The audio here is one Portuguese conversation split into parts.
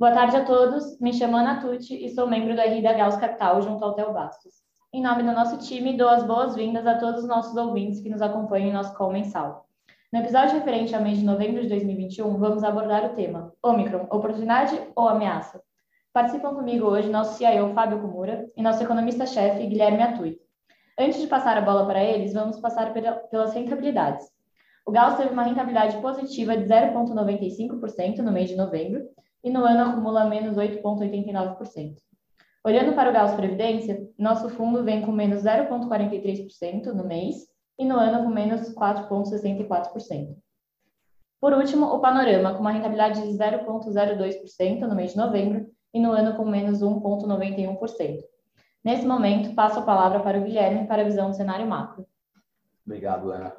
Boa tarde a todos. Me chamo Ana Tucci e sou membro do RI da Gauss Capital junto ao Theo Bastos. Em nome do nosso time, dou as boas-vindas a todos os nossos ouvintes que nos acompanham em nosso call mensal. No episódio referente ao mês de novembro de 2021, vamos abordar o tema Omicron, oportunidade ou ameaça? Participam comigo hoje nosso CIO Fábio Kumura e nosso economista-chefe Guilherme Atui. Antes de passar a bola para eles, vamos passar pelas rentabilidades. O Gauss teve uma rentabilidade positiva de 0,95% no mês de novembro e no ano acumula menos 8,89%. Olhando para o Gauss Previdência, nosso fundo vem com menos 0,43% no mês e no ano com menos 4,64%. Por último, o Panorama, com uma rentabilidade de 0,02% no mês de novembro e no ano com menos 1,91%. Nesse momento, passo a palavra para o Guilherme para a visão do cenário macro. Obrigado, Ana.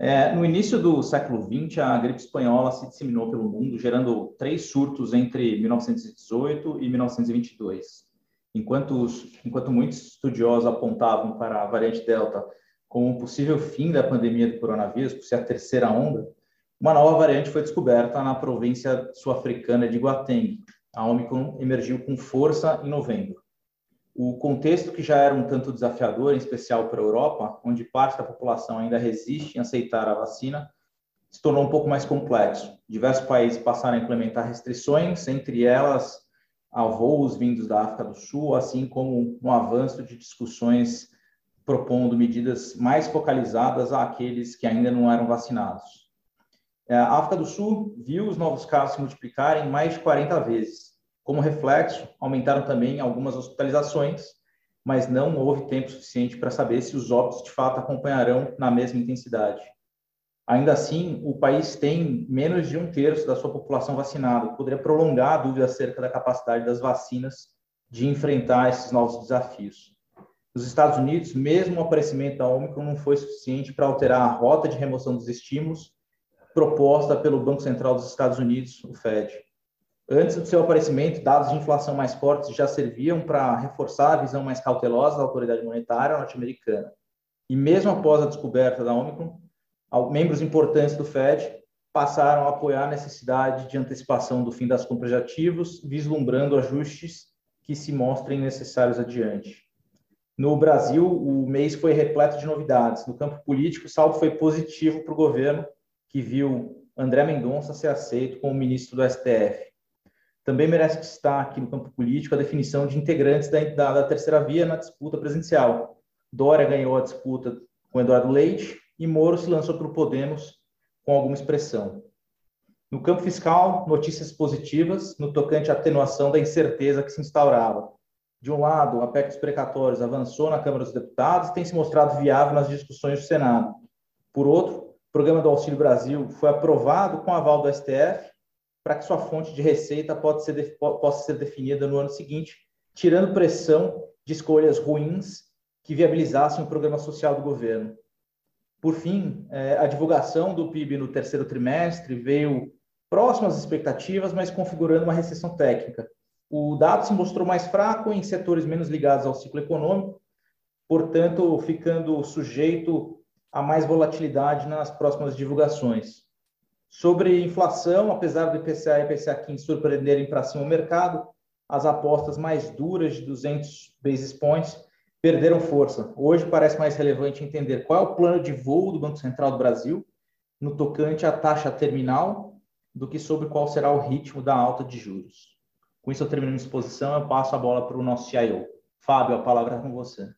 É, no início do século XX, a gripe espanhola se disseminou pelo mundo, gerando três surtos entre 1918 e 1922. Enquanto, enquanto muitos estudiosos apontavam para a variante Delta como um possível fim da pandemia do coronavírus, por ser a terceira onda, uma nova variante foi descoberta na província sul-africana de Gauteng. A Omicron emergiu com força em novembro. O contexto que já era um tanto desafiador, em especial para a Europa, onde parte da população ainda resiste em aceitar a vacina, se tornou um pouco mais complexo. Diversos países passaram a implementar restrições, entre elas a voos vindos da África do Sul, assim como um avanço de discussões propondo medidas mais focalizadas àqueles que ainda não eram vacinados. É, a África do Sul viu os novos casos se multiplicarem mais de 40 vezes, como reflexo, aumentaram também algumas hospitalizações, mas não houve tempo suficiente para saber se os óbitos de fato acompanharão na mesma intensidade. Ainda assim, o país tem menos de um terço da sua população vacinada, poderia prolongar a dúvida acerca da capacidade das vacinas de enfrentar esses novos desafios. Nos Estados Unidos, mesmo o aparecimento da Omicron não foi suficiente para alterar a rota de remoção dos estímulos proposta pelo Banco Central dos Estados Unidos, o Fed. Antes do seu aparecimento, dados de inflação mais fortes já serviam para reforçar a visão mais cautelosa da autoridade monetária norte-americana. E mesmo após a descoberta da Omicron, membros importantes do Fed passaram a apoiar a necessidade de antecipação do fim das compras de ativos, vislumbrando ajustes que se mostrem necessários adiante. No Brasil, o mês foi repleto de novidades. No campo político, o saldo foi positivo para o governo, que viu André Mendonça ser aceito como ministro do STF. Também merece destaque no campo político a definição de integrantes da, da, da terceira via na disputa presidencial. Dória ganhou a disputa com Eduardo Leite e Moro se lançou para o Podemos com alguma expressão. No campo fiscal, notícias positivas no tocante à atenuação da incerteza que se instaurava. De um lado, a PEC dos precatórios avançou na Câmara dos Deputados e tem se mostrado viável nas discussões do Senado. Por outro, o programa do Auxílio Brasil foi aprovado com aval do STF para que sua fonte de receita pode ser, possa ser definida no ano seguinte, tirando pressão de escolhas ruins que viabilizassem o programa social do governo. Por fim, é, a divulgação do PIB no terceiro trimestre veio próximo às expectativas, mas configurando uma recessão técnica. O dado se mostrou mais fraco em setores menos ligados ao ciclo econômico, portanto, ficando sujeito a mais volatilidade nas próximas divulgações. Sobre inflação, apesar do IPCA e IPCA 15 surpreenderem para cima o mercado, as apostas mais duras de 200 basis points perderam força. Hoje parece mais relevante entender qual é o plano de voo do Banco Central do Brasil no tocante à taxa terminal do que sobre qual será o ritmo da alta de juros. Com isso eu termino minha exposição, eu passo a bola para o nosso CIO. Fábio, a palavra é com você.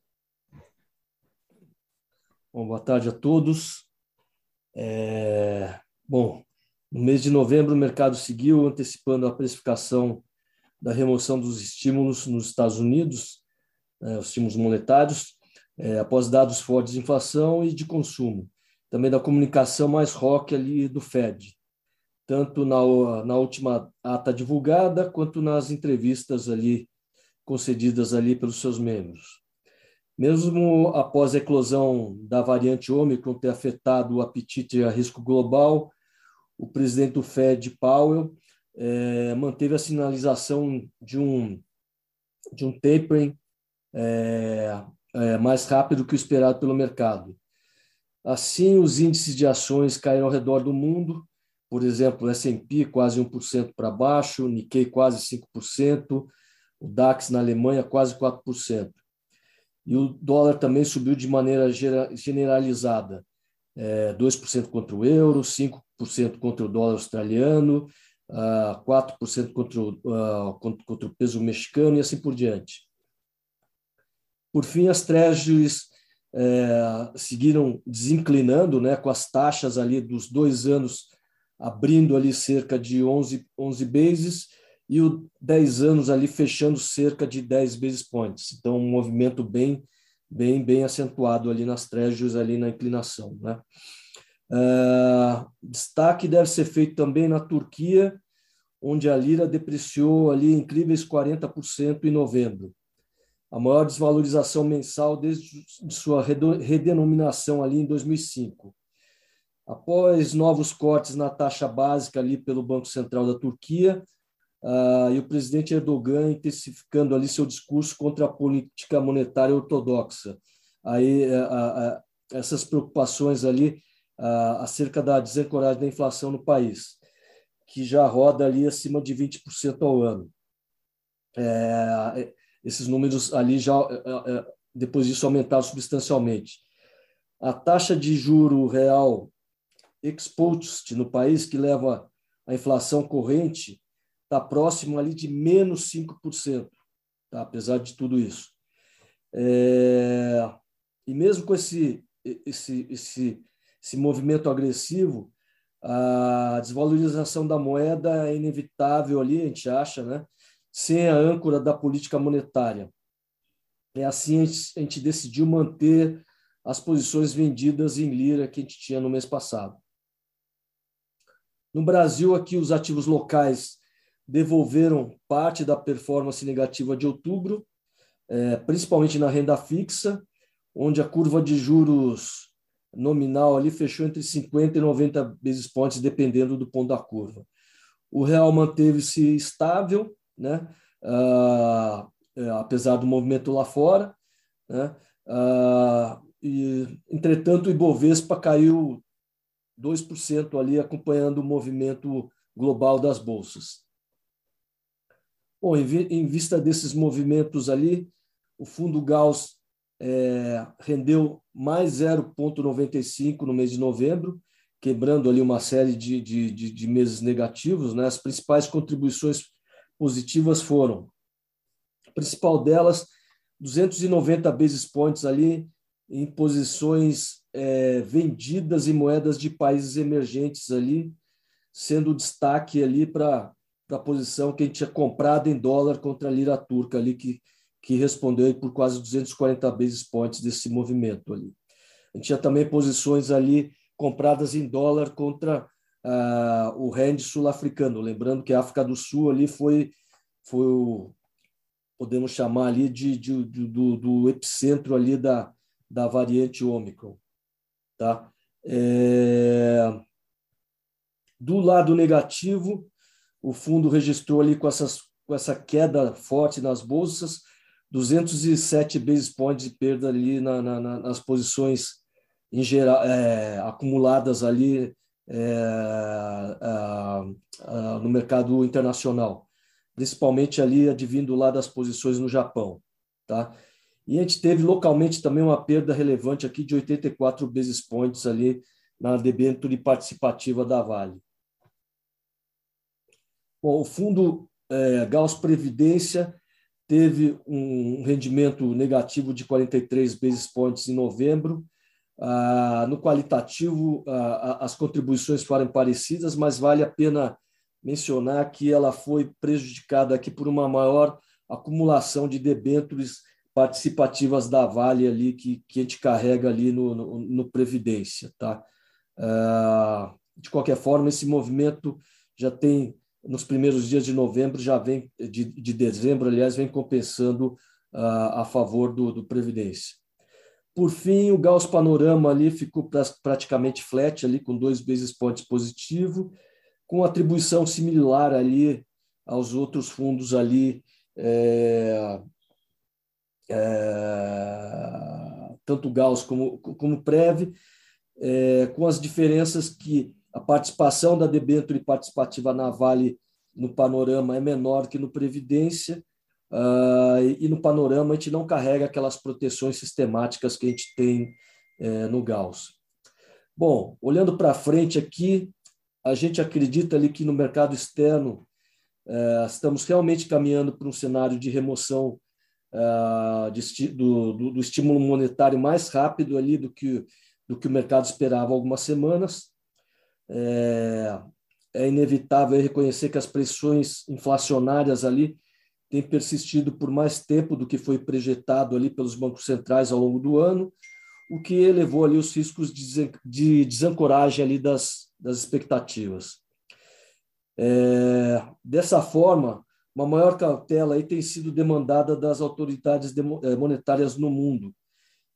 Bom, boa tarde a todos. É... Bom, no mês de novembro, o mercado seguiu antecipando a precificação da remoção dos estímulos nos Estados Unidos, né, os estímulos monetários, é, após dados fortes de inflação e de consumo. Também da comunicação mais rock ali do Fed, tanto na, na última ata divulgada quanto nas entrevistas ali concedidas ali pelos seus membros. Mesmo após a eclosão da variante Ômicron ter afetado o apetite a risco global, o presidente do Fed, Powell, é, manteve a sinalização de um, de um tapering é, é, mais rápido que o esperado pelo mercado. Assim, os índices de ações caíram ao redor do mundo, por exemplo, o S&P quase 1% para baixo, o Nikkei quase 5%, o DAX na Alemanha quase 4%. E o dólar também subiu de maneira generalizada, é, 2% contra o euro, 5% contra o dólar australiano, uh, 4% contra o, uh, contra o peso mexicano e assim por diante. Por fim, as treasuries é, seguiram desinclinando, né, com as taxas ali dos dois anos abrindo ali cerca de 11, 11 bases e o 10 anos ali fechando cerca de 10 basis points. Então, um movimento bem, bem, bem acentuado ali nas treasuries, ali na inclinação. Né? Uh, destaque deve ser feito também na Turquia, onde a lira depreciou ali incríveis 40% em novembro. A maior desvalorização mensal desde sua redenominação ali em 2005. Após novos cortes na taxa básica ali pelo Banco Central da Turquia, uh, e o presidente Erdogan intensificando ali seu discurso contra a política monetária ortodoxa. Aí, uh, essas preocupações ali acerca da desancoragem da inflação no país, que já roda ali acima de 20% ao ano. É, esses números ali já, é, é, depois disso, aumentaram substancialmente. A taxa de juro real exposed no país, que leva a inflação corrente, está próximo ali de menos 5%, tá? apesar de tudo isso. É, e mesmo com esse, esse, esse, esse movimento agressivo, a desvalorização da moeda é inevitável ali, a gente acha, né? sem a âncora da política monetária. É assim a gente, a gente decidiu manter as posições vendidas em lira que a gente tinha no mês passado. No Brasil, aqui os ativos locais devolveram parte da performance negativa de outubro, é, principalmente na renda fixa, onde a curva de juros nominal ali fechou entre 50 e 90 basis points, dependendo do ponto da curva. O real manteve-se estável, né? Ah, é, apesar do movimento lá fora, né? Ah, e, entretanto, o Ibovespa caiu 2% ali, acompanhando o movimento global das bolsas. Bom, em, vista desses movimentos ali, o fundo Gauss é, rendeu mais 0,95 no mês de novembro, quebrando ali uma série de, de, de, de meses negativos. Né? As principais contribuições positivas foram, a principal delas, 290 basis points ali em posições é, vendidas em moedas de países emergentes ali, sendo destaque ali para a posição que a gente tinha comprado em dólar contra a lira turca ali, que, que respondeu por quase 240 basis points desse movimento ali. A gente tinha também posições ali compradas em dólar contra ah, o rand sul-africano, lembrando que a África do Sul ali foi, foi o, podemos chamar ali de, de, de do, do epicentro ali da, da variante Ômicron. Tá? É... Do lado negativo, o fundo registrou ali com, essas, com essa queda forte nas bolsas, 207 basis points de perda ali na, na, nas posições em geral, é, acumuladas ali é, no mercado internacional, principalmente ali advindo lá das posições no Japão. Tá? E a gente teve localmente também uma perda relevante aqui de 84 basis points ali na debênture participativa da Vale. Bom, o fundo é, Gauss Previdência teve um rendimento negativo de 43 basis points em novembro. Ah, no qualitativo, ah, as contribuições foram parecidas, mas vale a pena mencionar que ela foi prejudicada aqui por uma maior acumulação de debêntures participativas da Vale ali que, que a gente carrega ali no, no, no Previdência. Tá? Uh, de qualquer forma, esse movimento já tem, nos primeiros dias de novembro, já vem, de, de dezembro, aliás, vem compensando uh, a favor do, do Previdência. Por fim, o Gauss Panorama ali ficou praticamente flat, ali com dois basis points positivo, com atribuição similar ali aos outros fundos ali é, é, tanto Gauss como, como Prev, é, com as diferenças que a participação da debênture participativa na Vale no panorama é menor que no Previdência, uh, e no panorama a gente não carrega aquelas proteções sistemáticas que a gente tem uh, no Gauss. Bom, olhando para frente aqui, a gente acredita ali que no mercado externo uh, estamos realmente caminhando para um cenário de remoção ah, de, do, do, do, estímulo monetário mais rápido ali do que, do que o mercado esperava há algumas semanas. É, é inevitável reconhecer que as pressões inflacionárias ali têm persistido por mais tempo do que foi projetado ali pelos bancos centrais ao longo do ano, o que elevou ali os riscos de desancoragem ali das, das expectativas. É, dessa forma, uma maior cautela aí tem sido demandada das autoridades eh, monetárias no mundo,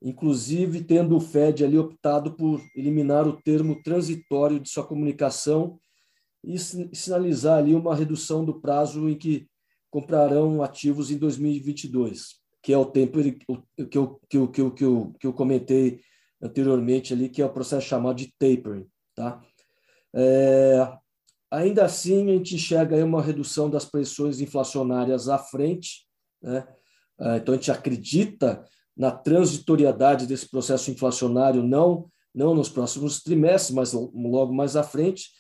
inclusive tendo o Fed ali optado por eliminar o termo transitório de sua comunicação e sinalizar ali uma redução do prazo em que comprarão ativos em 2022, que é o tempo que eu, que eu, que eu, que eu, que eu comentei anteriormente ali, que é o processo chamado de tapering. Tá? É, ainda assim, a gente enxerga aí uma redução das pressões inflacionárias à frente, né? É, então a gente acredita na transitoriedade desse processo inflacionário, não, não nos próximos trimestres, mas logo mais à frente,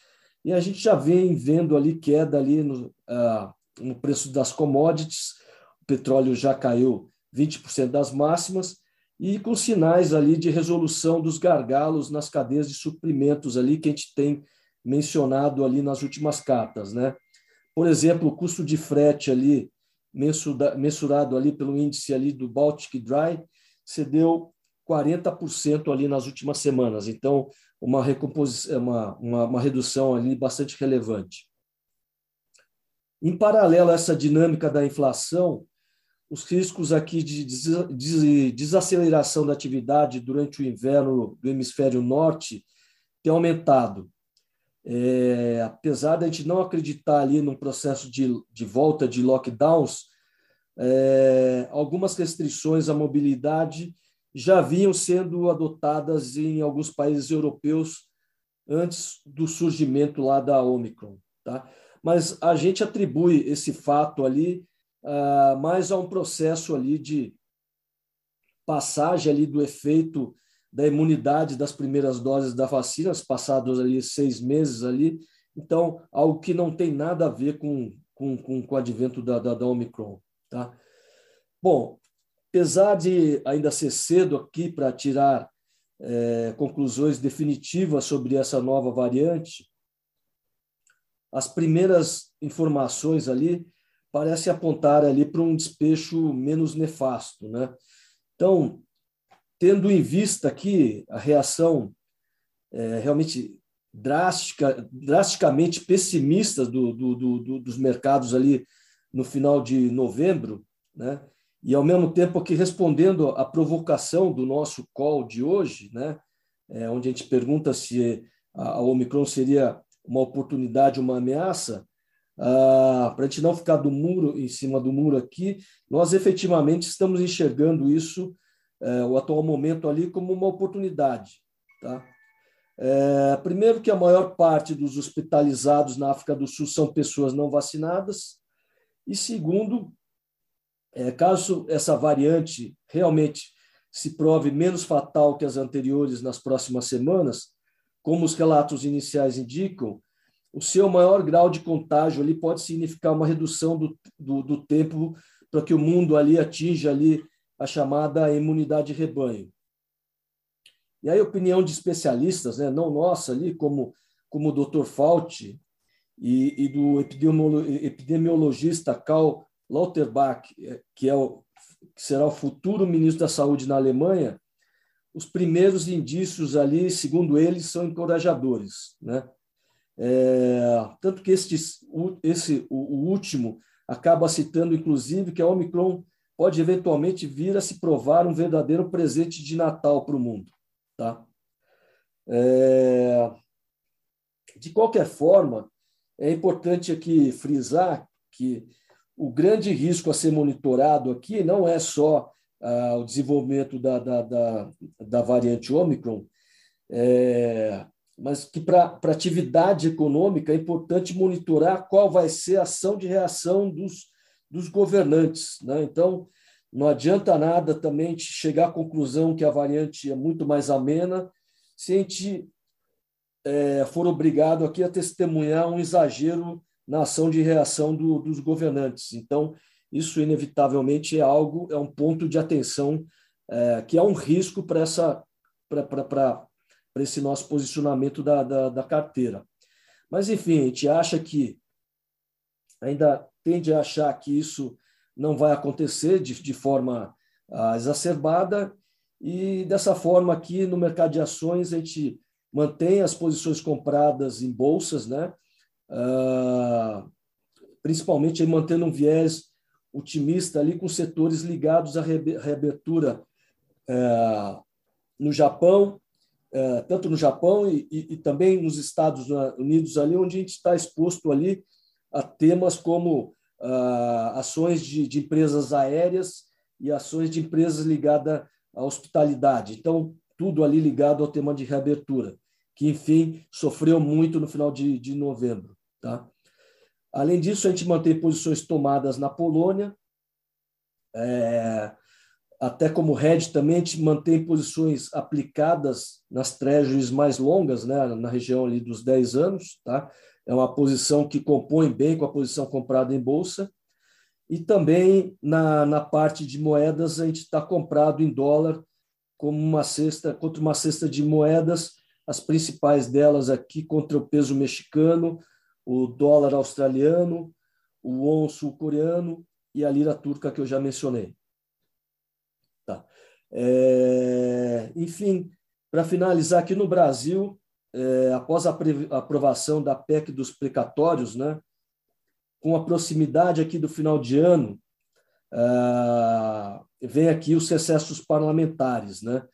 e a gente já vem vendo ali queda ali no, uh, no preço das commodities, o petróleo já caiu 20% das máximas, e com sinais ali de resolução dos gargalos nas cadeias de suprimentos ali que a gente tem mencionado ali nas últimas cartas, né? Por exemplo, o custo de frete ali mensurado ali pelo índice ali do Baltic Dry cedeu 40% ali nas últimas semanas. Então, uma, recomposição, uma, uma, uma redução ali bastante relevante. Em paralelo a essa dinâmica da inflação, os riscos aqui de desaceleração da atividade durante o inverno do hemisfério norte têm aumentado. É, apesar de a gente não acreditar ali num processo de, de volta de lockdowns, é, algumas restrições à mobilidade já vinham sendo adotadas em alguns países europeus antes do surgimento lá da Omicron, tá? Mas a gente atribui esse fato ali uh, mais a um processo ali de passagem ali do efeito da imunidade das primeiras doses da vacina, passados ali seis meses ali, então algo que não tem nada a ver com, com, com, com o advento da, da, da Omicron, tá? Bom, apesar de ainda ser cedo aqui para tirar é, conclusões definitivas sobre essa nova variante, as primeiras informações ali parecem apontar ali para um despecho menos nefasto, né? Então, tendo em vista aqui a reação é, realmente drástica, drasticamente pessimista do, do, do, dos mercados ali no final de novembro, né? e, ao mesmo tempo, aqui respondendo à provocação do nosso call de hoje, né, é, onde a gente pergunta se a, a Omicron seria uma oportunidade, uma ameaça, ah, para a gente não ficar do muro em cima do muro aqui, nós efetivamente estamos enxergando isso, é, o atual momento ali, como uma oportunidade. Tá? É, primeiro, que a maior parte dos hospitalizados na África do Sul são pessoas não vacinadas, e segundo, é, caso essa variante realmente se prove menos fatal que as anteriores nas próximas semanas, como os relatos iniciais indicam, o seu maior grau de contágio ali pode significar uma redução do, do, do tempo para que o mundo ali atinja ali a chamada imunidade de rebanho. E aí, opinião de especialistas, né, não nossa ali, como, como o Dr. Fauci e, e do epidemiologista Karl Lauterbach, eh, que, é o, que será o futuro ministro da Saúde na Alemanha, os primeiros indícios ali, segundo eles, são encorajadores. Né? É, tanto que este, esse, o, o, último acaba citando, inclusive, que a Omicron pode eventualmente vir a se provar um verdadeiro presente de Natal para o mundo. Tá? É, de qualquer forma, é importante aqui frisar que o grande risco a ser monitorado aqui não é só ah, o desenvolvimento da, da, da, da, variante Omicron, é, mas que para atividade econômica é importante monitorar qual vai ser a ação de reação dos, dos governantes. Né? Então, não adianta nada também chegar à conclusão que a variante é muito mais amena se a gente é, for obrigado aqui a testemunhar um exagero na ação de reação do, dos governantes. Então, isso inevitavelmente é algo, é um ponto de atenção é, que é um risco para essa para esse nosso posicionamento da, da, da, carteira. Mas, enfim, a gente acha que ainda tende a achar que isso não vai acontecer de, de forma ah, exacerbada, e dessa forma aqui no mercado de ações a gente mantém as posições compradas em bolsas, né? Ah, principalmente mantendo um viés otimista ali com setores ligados à reabertura é, no Japão, é, tanto no Japão e, e, e, também nos Estados Unidos ali, onde a gente está exposto ali a temas como ah, ações de, de empresas aéreas e ações de empresas ligadas à hospitalidade. Então, tudo ali ligado ao tema de reabertura, que, enfim, sofreu muito no final de, de novembro. Tá? Além disso, a gente mantém posições tomadas na Polônia, é, até como hedge também, a gente mantém posições aplicadas nas treasuries mais longas, né, na região ali dos 10 anos, tá? É uma posição que compõe bem com a posição comprada em bolsa. E também na, na parte de moedas, a gente está comprado em dólar como uma cesta, contra uma cesta de moedas, as principais delas aqui contra o peso mexicano, o dólar australiano, o won sul-coreano e a lira turca que eu já mencionei. Tá. É, enfim, para finalizar aqui no Brasil, é, após a aprovação da PEC dos precatórios, né, com a proximidade aqui do final de ano, é, vem aqui os recessos parlamentares, né?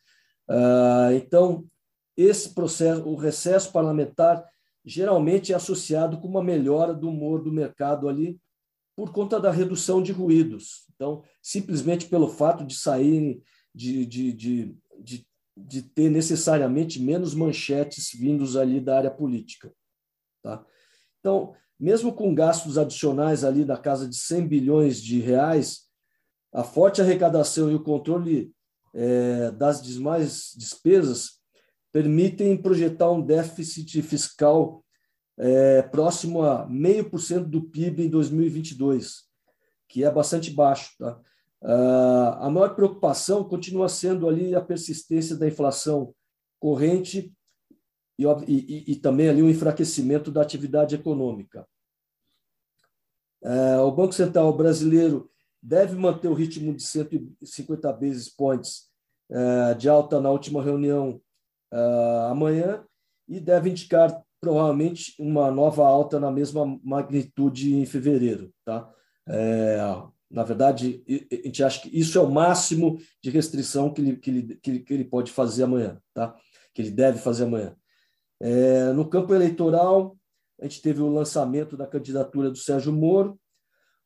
É, então, esse processo, o recesso parlamentar geralmente é associado com uma melhora do humor do mercado ali por conta da redução de ruídos. Então, simplesmente pelo fato de sair, de, de, de, de, de ter necessariamente menos manchetes vindos ali da área política. Tá? Então, mesmo com gastos adicionais ali da casa de 100 bilhões de reais, a forte arrecadação e o controle é, das demais despesas permitem projetar um déficit fiscal é, próximo a 0,5% do PIB em 2022, que é bastante baixo. Tá? Uh, a maior preocupação continua sendo ali a persistência da inflação corrente e, e, e também ali o enfraquecimento da atividade econômica. Uh, o Banco Central brasileiro deve manter o ritmo de 150 basis points uh, de alta na última reunião uh, amanhã e deve indicar provavelmente uma nova alta na mesma magnitude em fevereiro. Tá? É, na verdade, a gente acha que isso é o máximo de restrição que ele, que ele, que ele pode fazer amanhã, tá? que ele deve fazer amanhã. É, no campo eleitoral, a gente teve o lançamento da candidatura do Sérgio Moro,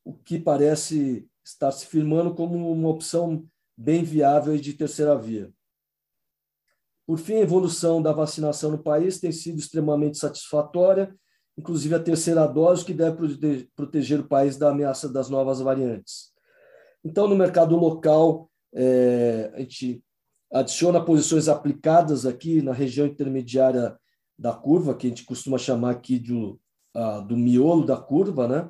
o que parece estar se firmando como uma opção bem viável de terceira via. Por fim, a evolução da vacinação no país tem sido extremamente satisfatória, inclusive a terceira dose, que deve proteger o país da ameaça das novas variantes. Então, no mercado local, é, a gente adiciona posições aplicadas aqui na região intermediária da curva, que a gente costuma chamar aqui do, do miolo da curva, né?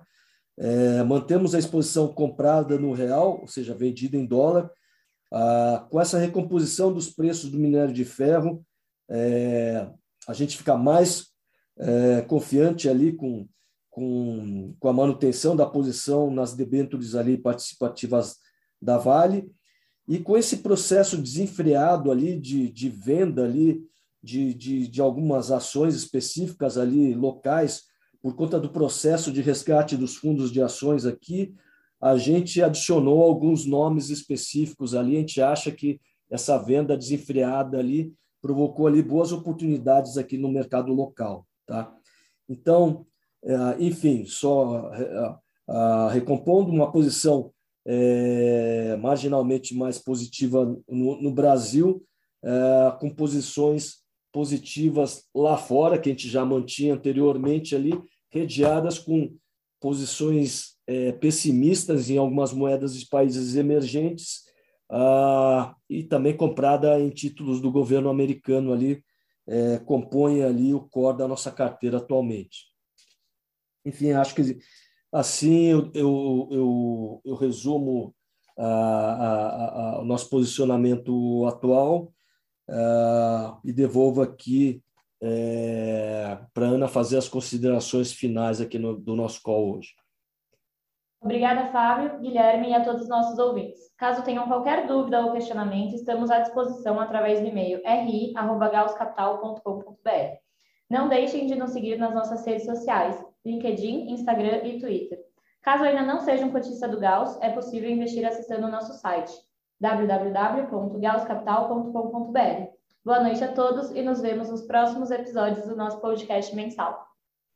É, mantemos a exposição comprada no real, ou seja, vendida em dólar, ah, com essa recomposição dos preços do minério de ferro, é, a gente fica mais é, confiante ali com, com, com a manutenção da posição nas debêntures ali participativas da Vale e com esse processo desenfreado ali de, de venda ali de, de, de algumas ações específicas ali locais por conta do processo de resgate dos fundos de ações aqui, a gente adicionou alguns nomes específicos ali. A gente acha que essa venda desenfreada ali provocou ali boas oportunidades aqui no mercado local, tá? Então, é, enfim, só é, recompondo uma posição é, marginalmente mais positiva no, Brasil, com posições positivas lá fora, que a gente já mantinha anteriormente ali, redeadas com posições é, pessimistas em algumas moedas de países emergentes ah, e também comprada em títulos do governo americano ali, é, compõe ali o core da nossa carteira atualmente. Enfim, acho que assim eu, eu, eu, eu resumo a, a, a, o nosso posicionamento atual e devolvo aqui é, para a Ana fazer as considerações finais aqui no, do nosso call hoje. Obrigada, Fábio, Guilherme e a todos os nossos ouvintes. Caso tenham qualquer dúvida ou questionamento, estamos à disposição através do e-mail ri.gauscapital.com.br. Não deixem de nos seguir nas nossas redes sociais, LinkedIn, Instagram e Twitter. Caso ainda não seja um cotista do Gauss, é possível investir acessando o nosso site www.gausscapital.com.br. Boa noite a todos e nos vemos nos próximos episódios do nosso podcast mensal.